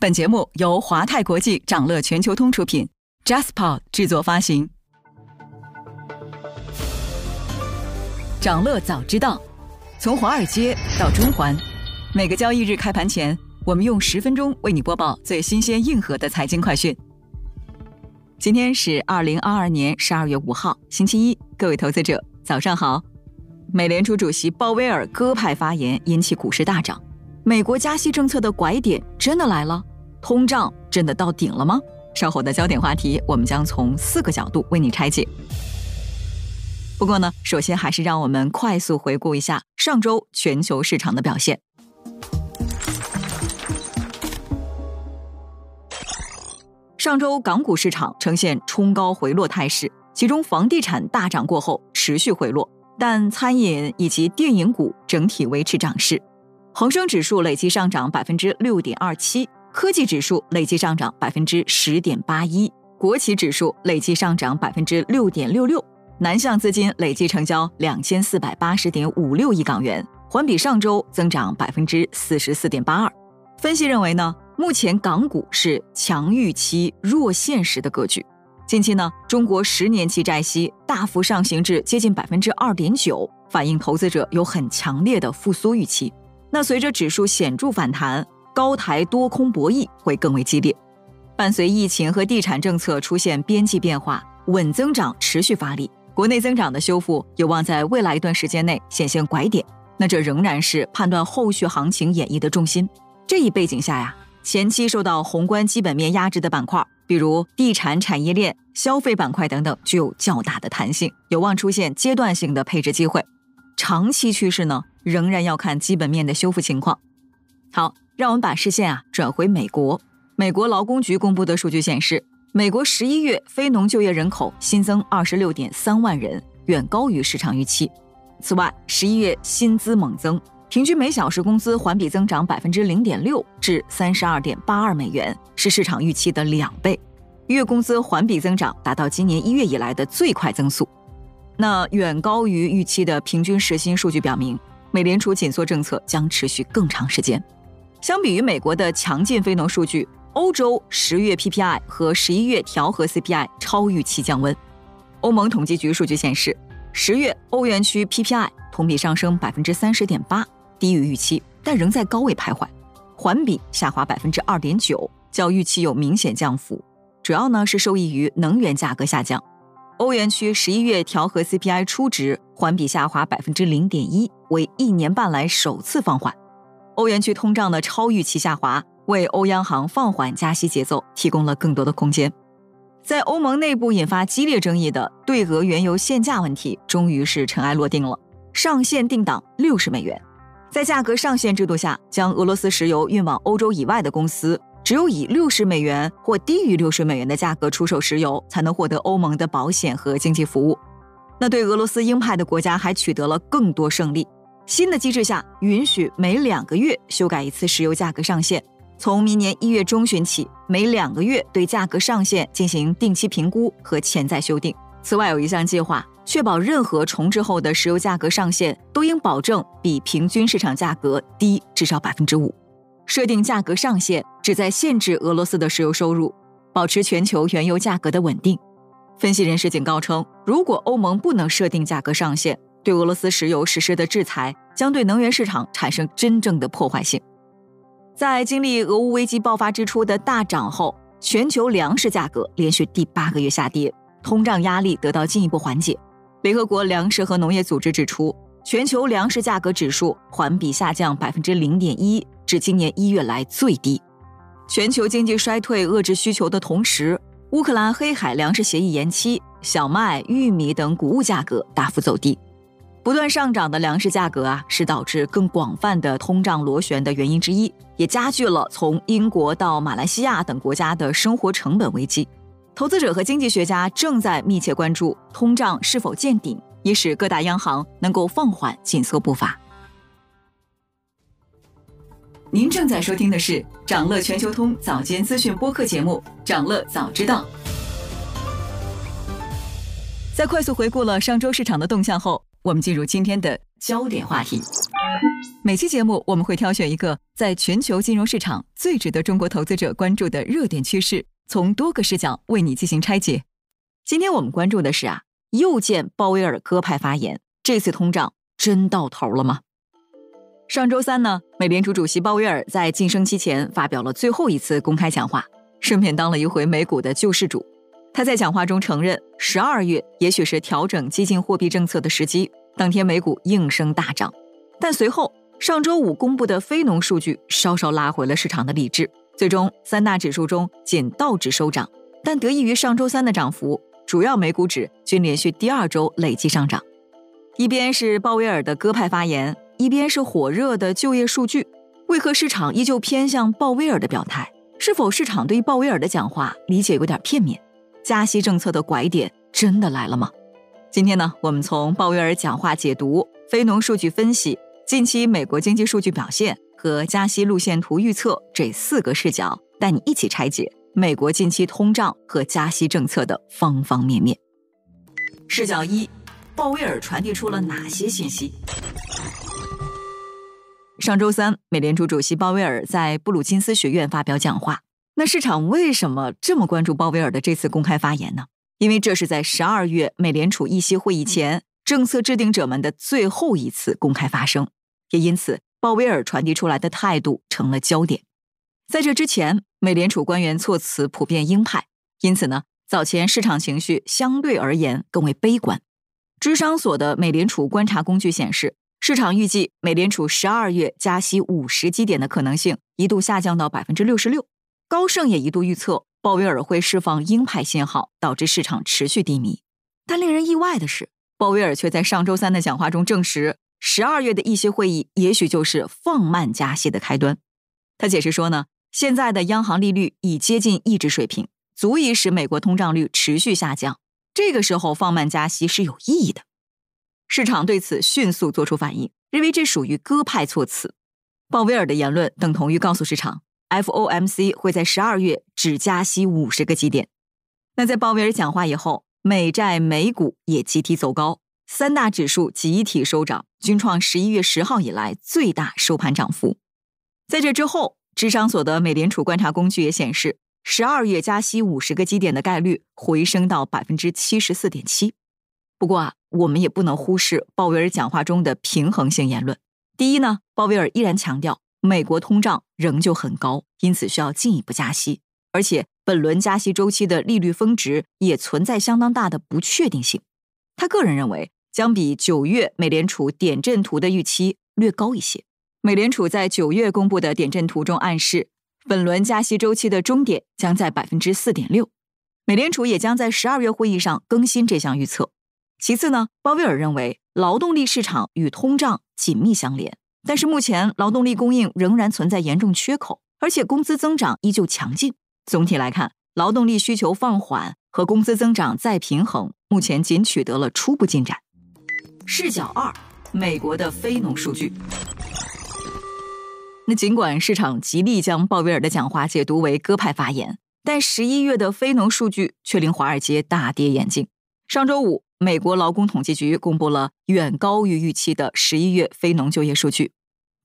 本节目由华泰国际掌乐全球通出品，Jaspa 制作发行。掌乐早知道，从华尔街到中环，每个交易日开盘前，我们用十分钟为你播报最新鲜、硬核的财经快讯。今天是二零二二年十二月五号，星期一，各位投资者早上好。美联储主席鲍威尔鸽派发言引起股市大涨。美国加息政策的拐点真的来了，通胀真的到顶了吗？稍后的焦点话题，我们将从四个角度为你拆解。不过呢，首先还是让我们快速回顾一下上周全球市场的表现。上周港股市场呈现冲高回落态势，其中房地产大涨过后持续回落，但餐饮以及电影股整体维持涨势。恒生指数累计上涨百分之六点二七，科技指数累计上涨百分之十点八一，国企指数累计上涨百分之六点六六，南向资金累计成交两千四百八十点五六亿港元，环比上周增长百分之四十四点八二。分析认为呢，目前港股是强预期弱现实的格局。近期呢，中国十年期债息大幅上行至接近百分之二点九，反映投资者有很强烈的复苏预期。那随着指数显著反弹，高台多空博弈会更为激烈。伴随疫情和地产政策出现边际变化，稳增长持续发力，国内增长的修复有望在未来一段时间内显现拐点。那这仍然是判断后续行情演绎的重心。这一背景下呀，前期受到宏观基本面压制的板块，比如地产产业链、消费板块等等，具有较大的弹性，有望出现阶段性的配置机会。长期趋势呢？仍然要看基本面的修复情况。好，让我们把视线啊转回美国。美国劳工局公布的数据显示，美国十一月非农就业人口新增二十六点三万人，远高于市场预期。此外，十一月薪资猛增，平均每小时工资环比增长百分之零点六，至三十二点八二美元，是市场预期的两倍。月工资环比增长达到今年一月以来的最快增速。那远高于预期的平均时薪数据表明。美联储紧缩政策将持续更长时间。相比于美国的强劲非农数据，欧洲十月 PPI 和十一月调和 CPI 超预期降温。欧盟统计局数据显示，十月欧元区 PPI 同比上升百分之三十点八，低于预期，但仍在高位徘徊。环比下滑百分之二点九，较预期有明显降幅，主要呢是受益于能源价格下降。欧元区十一月调和 CPI 初值环比下滑百分之零点一，为一年半来首次放缓。欧元区通胀的超预期下滑，为欧央行放缓加息节奏提供了更多的空间。在欧盟内部引发激烈争议的对俄原油限价问题，终于是尘埃落定了，上限定档六十美元。在价格上限制度下，将俄罗斯石油运往欧洲以外的公司。只有以六十美元或低于六十美元的价格出售石油，才能获得欧盟的保险和经济服务。那对俄罗斯鹰派的国家还取得了更多胜利。新的机制下，允许每两个月修改一次石油价格上限。从明年一月中旬起，每两个月对价格上限进行定期评估和潜在修订。此外，有一项计划，确保任何重置后的石油价格上限都应保证比平均市场价格低至少百分之五。设定价格上限。旨在限制俄罗斯的石油收入，保持全球原油价格的稳定。分析人士警告称，如果欧盟不能设定价格上限，对俄罗斯石油实施的制裁将对能源市场产生真正的破坏性。在经历俄乌危机爆发之初的大涨后，全球粮食价格连续第八个月下跌，通胀压力得到进一步缓解。联合国粮食和农业组织指出，全球粮食价格指数环比下降百分之零点一，至今年一月来最低。全球经济衰退遏制需求的同时，乌克兰黑海粮食协议延期，小麦、玉米等谷物价格大幅走低。不断上涨的粮食价格啊，是导致更广泛的通胀螺旋的原因之一，也加剧了从英国到马来西亚等国家的生活成本危机。投资者和经济学家正在密切关注通胀是否见顶，以使各大央行能够放缓紧缩步伐。您正在收听的是长乐全球通早间资讯播客节目《长乐早知道》。在快速回顾了上周市场的动向后，我们进入今天的焦点话题。每期节目我们会挑选一个在全球金融市场最值得中国投资者关注的热点趋势，从多个视角为你进行拆解。今天我们关注的是啊，又见鲍威尔鸽派发言，这次通胀真到头了吗？上周三呢，美联储主席鲍威尔在晋升期前发表了最后一次公开讲话，顺便当了一回美股的救世主。他在讲话中承认，十二月也许是调整激进货币政策的时机。当天美股应声大涨，但随后上周五公布的非农数据稍稍拉回了市场的理智。最终三大指数中仅道指收涨，但得益于上周三的涨幅，主要美股指均连续第二周累计上涨。一边是鲍威尔的鸽派发言，一边是火热的就业数据，为何市场依旧偏向鲍威尔的表态？是否市场对鲍威尔的讲话理解有点片面？加息政策的拐点真的来了吗？今天呢，我们从鲍威尔讲话解读、非农数据分析、近期美国经济数据表现和加息路线图预测这四个视角，带你一起拆解美国近期通胀和加息政策的方方面面。视角一，鲍威尔传递出了哪些信息？上周三，美联储主席鲍威尔在布鲁金斯学院发表讲话。那市场为什么这么关注鲍威尔的这次公开发言呢？因为这是在十二月美联储议息会议前，政策制定者们的最后一次公开发声，也因此鲍威尔传递出来的态度成了焦点。在这之前，美联储官员措辞普遍鹰派，因此呢，早前市场情绪相对而言更为悲观。智商所的美联储观察工具显示，市场预计美联储十二月加息五十基点的可能性一度下降到百分之六十六。高盛也一度预测鲍威尔会释放鹰派信号，导致市场持续低迷。但令人意外的是，鲍威尔却在上周三的讲话中证实，十二月的议息会议也许就是放慢加息的开端。他解释说呢，现在的央行利率已接近抑制水平，足以使美国通胀率持续下降。这个时候放慢加息是有意义的。市场对此迅速做出反应，认为这属于鸽派措辞。鲍威尔的言论等同于告诉市场。FOMC 会在十二月只加息五十个基点。那在鲍威尔讲话以后，美债、美股也集体走高，三大指数集体收涨，均创十一月十号以来最大收盘涨幅。在这之后，智商所的美联储观察工具也显示，十二月加息五十个基点的概率回升到百分之七十四点七。不过啊，我们也不能忽视鲍威尔讲话中的平衡性言论。第一呢，鲍威尔依然强调。美国通胀仍旧很高，因此需要进一步加息，而且本轮加息周期的利率峰值也存在相当大的不确定性。他个人认为，将比九月美联储点阵图的预期略高一些。美联储在九月公布的点阵图中暗示，本轮加息周期的终点将在百分之四点六。美联储也将在十二月会议上更新这项预测。其次呢，鲍威尔认为，劳动力市场与通胀紧密相连。但是目前劳动力供应仍然存在严重缺口，而且工资增长依旧强劲。总体来看，劳动力需求放缓和工资增长再平衡，目前仅取得了初步进展。视角二：美国的非农数据。那尽管市场极力将鲍威尔的讲话解读为鸽派发言，但十一月的非农数据却令华尔街大跌眼镜。上周五。美国劳工统计局公布了远高于预期的十一月非农就业数据。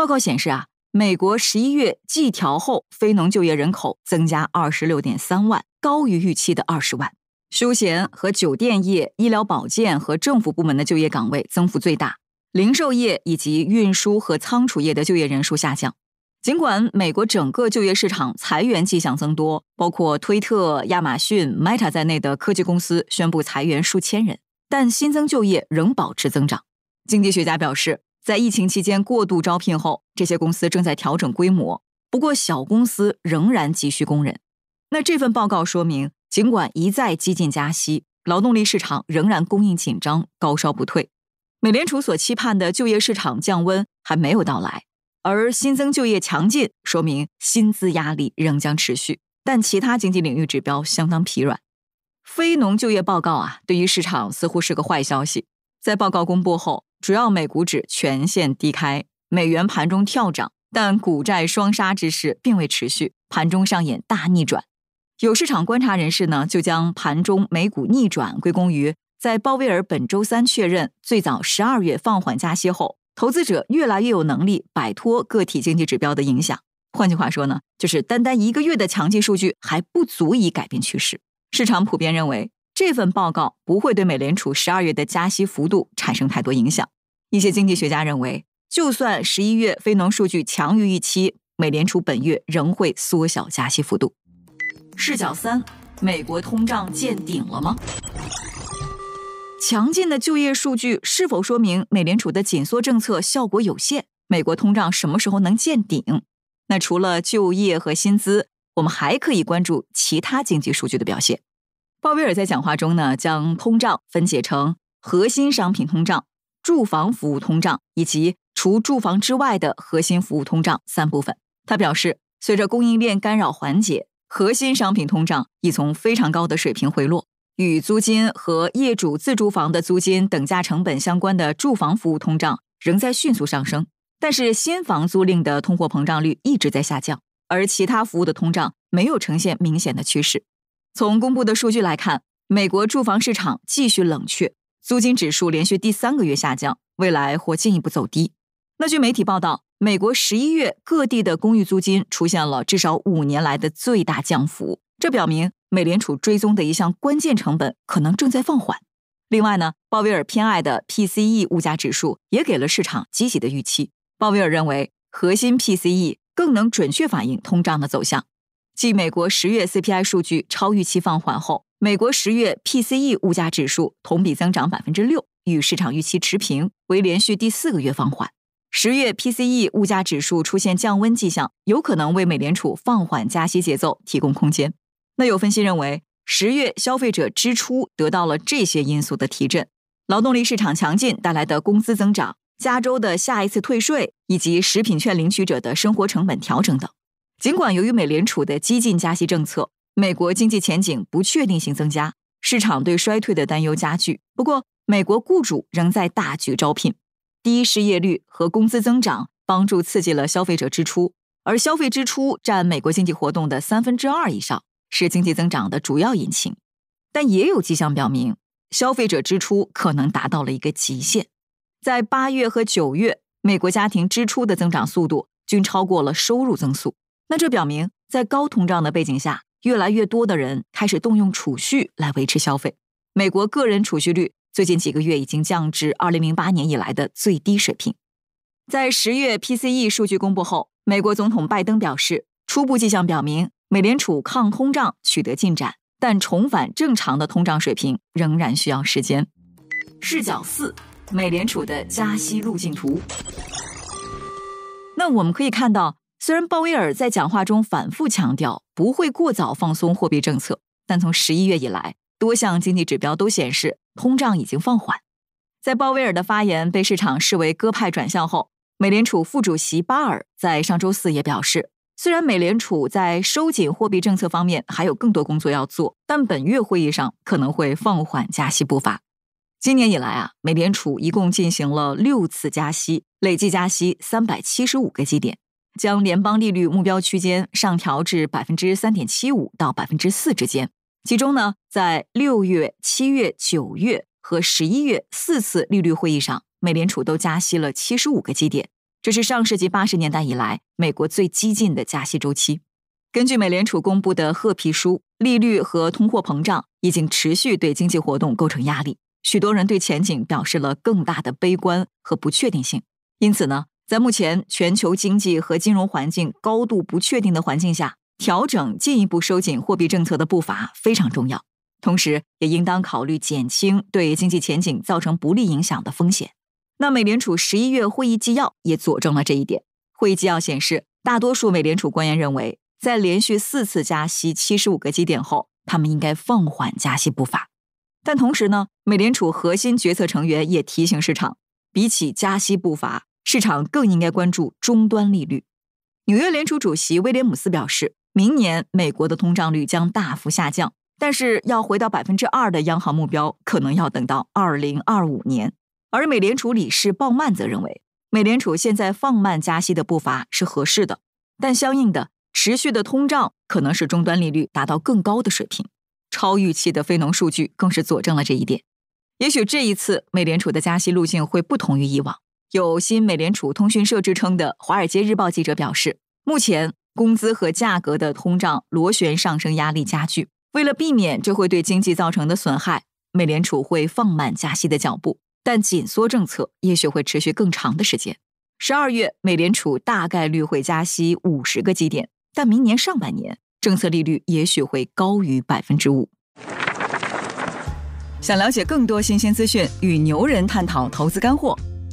报告显示啊，美国十一月季调后非农就业人口增加二十六点三万，高于预期的二十万。休闲和酒店业、医疗保健和政府部门的就业岗位增幅最大，零售业以及运输和仓储业的就业人数下降。尽管美国整个就业市场裁员迹象增多，包括推特、亚马逊、Meta 在内的科技公司宣布裁员数千人。但新增就业仍保持增长。经济学家表示，在疫情期间过度招聘后，这些公司正在调整规模。不过，小公司仍然急需工人。那这份报告说明，尽管一再激进加息，劳动力市场仍然供应紧张，高烧不退。美联储所期盼的就业市场降温还没有到来，而新增就业强劲，说明薪资压力仍将持续。但其他经济领域指标相当疲软。非农就业报告啊，对于市场似乎是个坏消息。在报告公布后，主要美股指全线低开，美元盘中跳涨，但股债双杀之势并未持续，盘中上演大逆转。有市场观察人士呢，就将盘中美股逆转归功于在鲍威尔本周三确认最早十二月放缓加息后，投资者越来越有能力摆脱个体经济指标的影响。换句话说呢，就是单单一个月的强劲数据还不足以改变趋势。市场普遍认为，这份报告不会对美联储十二月的加息幅度产生太多影响。一些经济学家认为，就算十一月非农数据强于预期，美联储本月仍会缩小加息幅度。视角三：美国通胀见顶了吗？强劲的就业数据是否说明美联储的紧缩政策效果有限？美国通胀什么时候能见顶？那除了就业和薪资，我们还可以关注其他经济数据的表现。鲍威尔在讲话中呢，将通胀分解成核心商品通胀、住房服务通胀以及除住房之外的核心服务通胀三部分。他表示，随着供应链干扰缓解，核心商品通胀已从非常高的水平回落。与租金和业主自住房的租金等价成本相关的住房服务通胀仍在迅速上升。但是新房租赁的通货膨胀率一直在下降，而其他服务的通胀没有呈现明显的趋势。从公布的数据来看，美国住房市场继续冷却，租金指数连续第三个月下降，未来或进一步走低。那据媒体报道，美国十一月各地的公寓租金出现了至少五年来的最大降幅，这表明美联储追踪的一项关键成本可能正在放缓。另外呢，鲍威尔偏爱的 PCE 物价指数也给了市场积极的预期。鲍威尔认为，核心 PCE 更能准确反映通胀的走向。继美国十月 CPI 数据超预期放缓后，美国十月 PCE 物价指数同比增长百分之六，与市场预期持平，为连续第四个月放缓。十月 PCE 物价指数出现降温迹象，有可能为美联储放缓加息节奏提供空间。那有分析认为，十月消费者支出得到了这些因素的提振：劳动力市场强劲带来的工资增长。加州的下一次退税，以及食品券领取者的生活成本调整等。尽管由于美联储的激进加息政策，美国经济前景不确定性增加，市场对衰退的担忧加剧。不过，美国雇主仍在大举招聘，低失业率和工资增长帮助刺激了消费者支出，而消费支出占美国经济活动的三分之二以上，是经济增长的主要引擎。但也有迹象表明，消费者支出可能达到了一个极限。在八月和九月，美国家庭支出的增长速度均超过了收入增速。那这表明，在高通胀的背景下，越来越多的人开始动用储蓄来维持消费。美国个人储蓄率最近几个月已经降至二零零八年以来的最低水平。在十月 PCE 数据公布后，美国总统拜登表示，初步迹象表明，美联储抗通胀取得进展，但重返正常的通胀水平仍然需要时间。视角四。美联储的加息路径图。那我们可以看到，虽然鲍威尔在讲话中反复强调不会过早放松货币政策，但从十一月以来，多项经济指标都显示通胀已经放缓。在鲍威尔的发言被市场视为鸽派转向后，美联储副主席巴尔在上周四也表示，虽然美联储在收紧货币政策方面还有更多工作要做，但本月会议上可能会放缓加息步伐。今年以来啊，美联储一共进行了六次加息，累计加息三百七十五个基点，将联邦利率目标区间上调至百分之三点七五到百分之四之间。其中呢，在六月、七月、九月和十一月四次利率会议上，美联储都加息了七十五个基点，这是上世纪八十年代以来美国最激进的加息周期。根据美联储公布的褐皮书，利率和通货膨胀已经持续对经济活动构成压力。许多人对前景表示了更大的悲观和不确定性，因此呢，在目前全球经济和金融环境高度不确定的环境下，调整进一步收紧货币政策的步伐非常重要。同时，也应当考虑减轻对经济前景造成不利影响的风险。那美联储十一月会议纪要也佐证了这一点。会议纪要显示，大多数美联储官员认为，在连续四次加息七十五个基点后，他们应该放缓加息步伐。但同时呢，美联储核心决策成员也提醒市场，比起加息步伐，市场更应该关注终端利率。纽约联储主席威廉姆斯表示，明年美国的通胀率将大幅下降，但是要回到百分之二的央行目标，可能要等到二零二五年。而美联储理事鲍曼则认为，美联储现在放慢加息的步伐是合适的，但相应的持续的通胀可能使终端利率达到更高的水平。超预期的非农数据更是佐证了这一点。也许这一次美联储的加息路径会不同于以往，有新美联储通讯社之称的《华尔街日报》记者表示，目前工资和价格的通胀螺旋上升压力加剧。为了避免这会对经济造成的损害，美联储会放慢加息的脚步，但紧缩政策也许会持续更长的时间。十二月，美联储大概率会加息五十个基点，但明年上半年政策利率也许会高于百分之五。想了解更多新鲜资讯，与牛人探讨投资干货，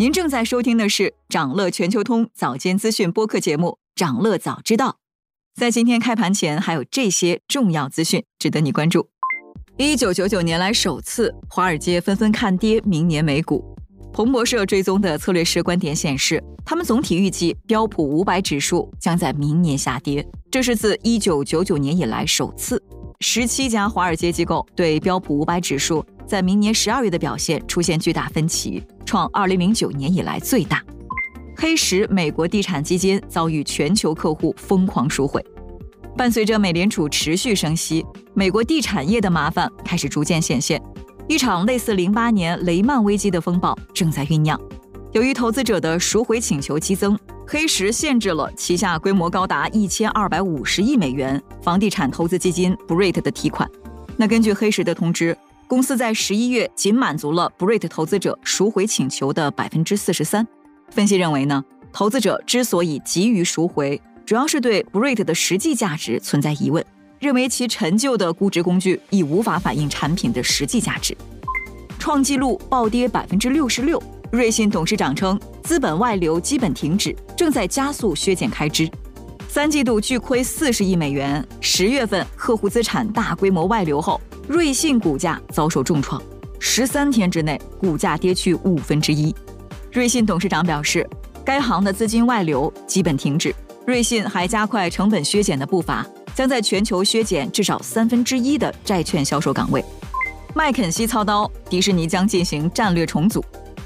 您正在收听的是长乐全球通早间资讯播客节目《长乐早知道》。在今天开盘前，还有这些重要资讯值得你关注：一九九九年来首次，华尔街纷纷看跌明年美股。彭博社追踪的策略师观点显示，他们总体预计标普五百指数将在明年下跌，这是自一九九九年以来首次。十七家华尔街机构对标普五百指数。在明年十二月的表现出现巨大分歧，创二零零九年以来最大。黑石美国地产基金遭遇全球客户疯狂赎回。伴随着美联储持续升息，美国地产业的麻烦开始逐渐显现。一场类似零八年雷曼危机的风暴正在酝酿。由于投资者的赎回请求激增，黑石限制了旗下规模高达一千二百五十亿美元房地产投资基金 Brit 的提款。那根据黑石的通知。公司在十一月仅满足了 Brit 投资者赎回请求的百分之四十三。分析认为呢，投资者之所以急于赎回，主要是对 Brit 的实际价值存在疑问，认为其陈旧的估值工具已无法反映产品的实际价值。创纪录暴跌百分之六十六。瑞信董事长称，资本外流基本停止，正在加速削减开支。三季度巨亏四十亿美元。十月份客户资产大规模外流后。瑞信股价遭受重创，十三天之内股价跌去五分之一。瑞信董事长表示，该行的资金外流基本停止。瑞信还加快成本削减的步伐，将在全球削减至少三分之一的债券销售岗位。麦肯锡操刀，迪士尼将进行战略重组。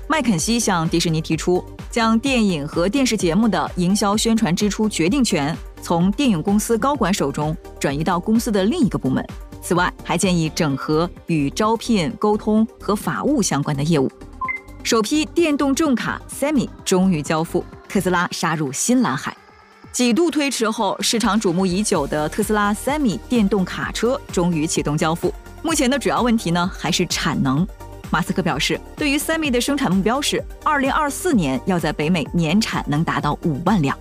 麦肯锡向迪士尼提出，将电影和电视节目的营销宣传支出决定权从电影公司高管手中转移到公司的另一个部门。此外，还建议整合与招聘、沟通和法务相关的业务。首批电动重卡 Semi 终于交付，特斯拉杀入新蓝海。几度推迟后，市场瞩目已久的特斯拉 Semi 电动卡车终于启动交付。目前的主要问题呢，还是产能。马斯克表示，对于 Semi 的生产目标是，二零二四年要在北美年产能达到五万辆。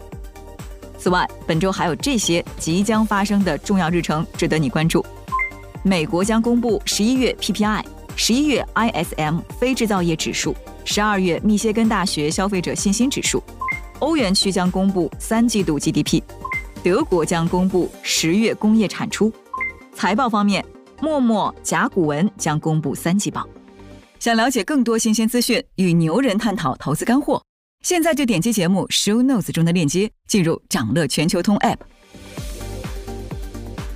此外，本周还有这些即将发生的重要日程值得你关注。美国将公布十一月 PPI、十一月 ISM 非制造业指数、十二月密歇根大学消费者信心指数。欧元区将公布三季度 GDP，德国将公布十月工业产出。财报方面，陌陌、甲骨文将公布三季报。想了解更多新鲜资讯，与牛人探讨投资干货，现在就点击节目 Show Notes 中的链接，进入掌乐全球通 App。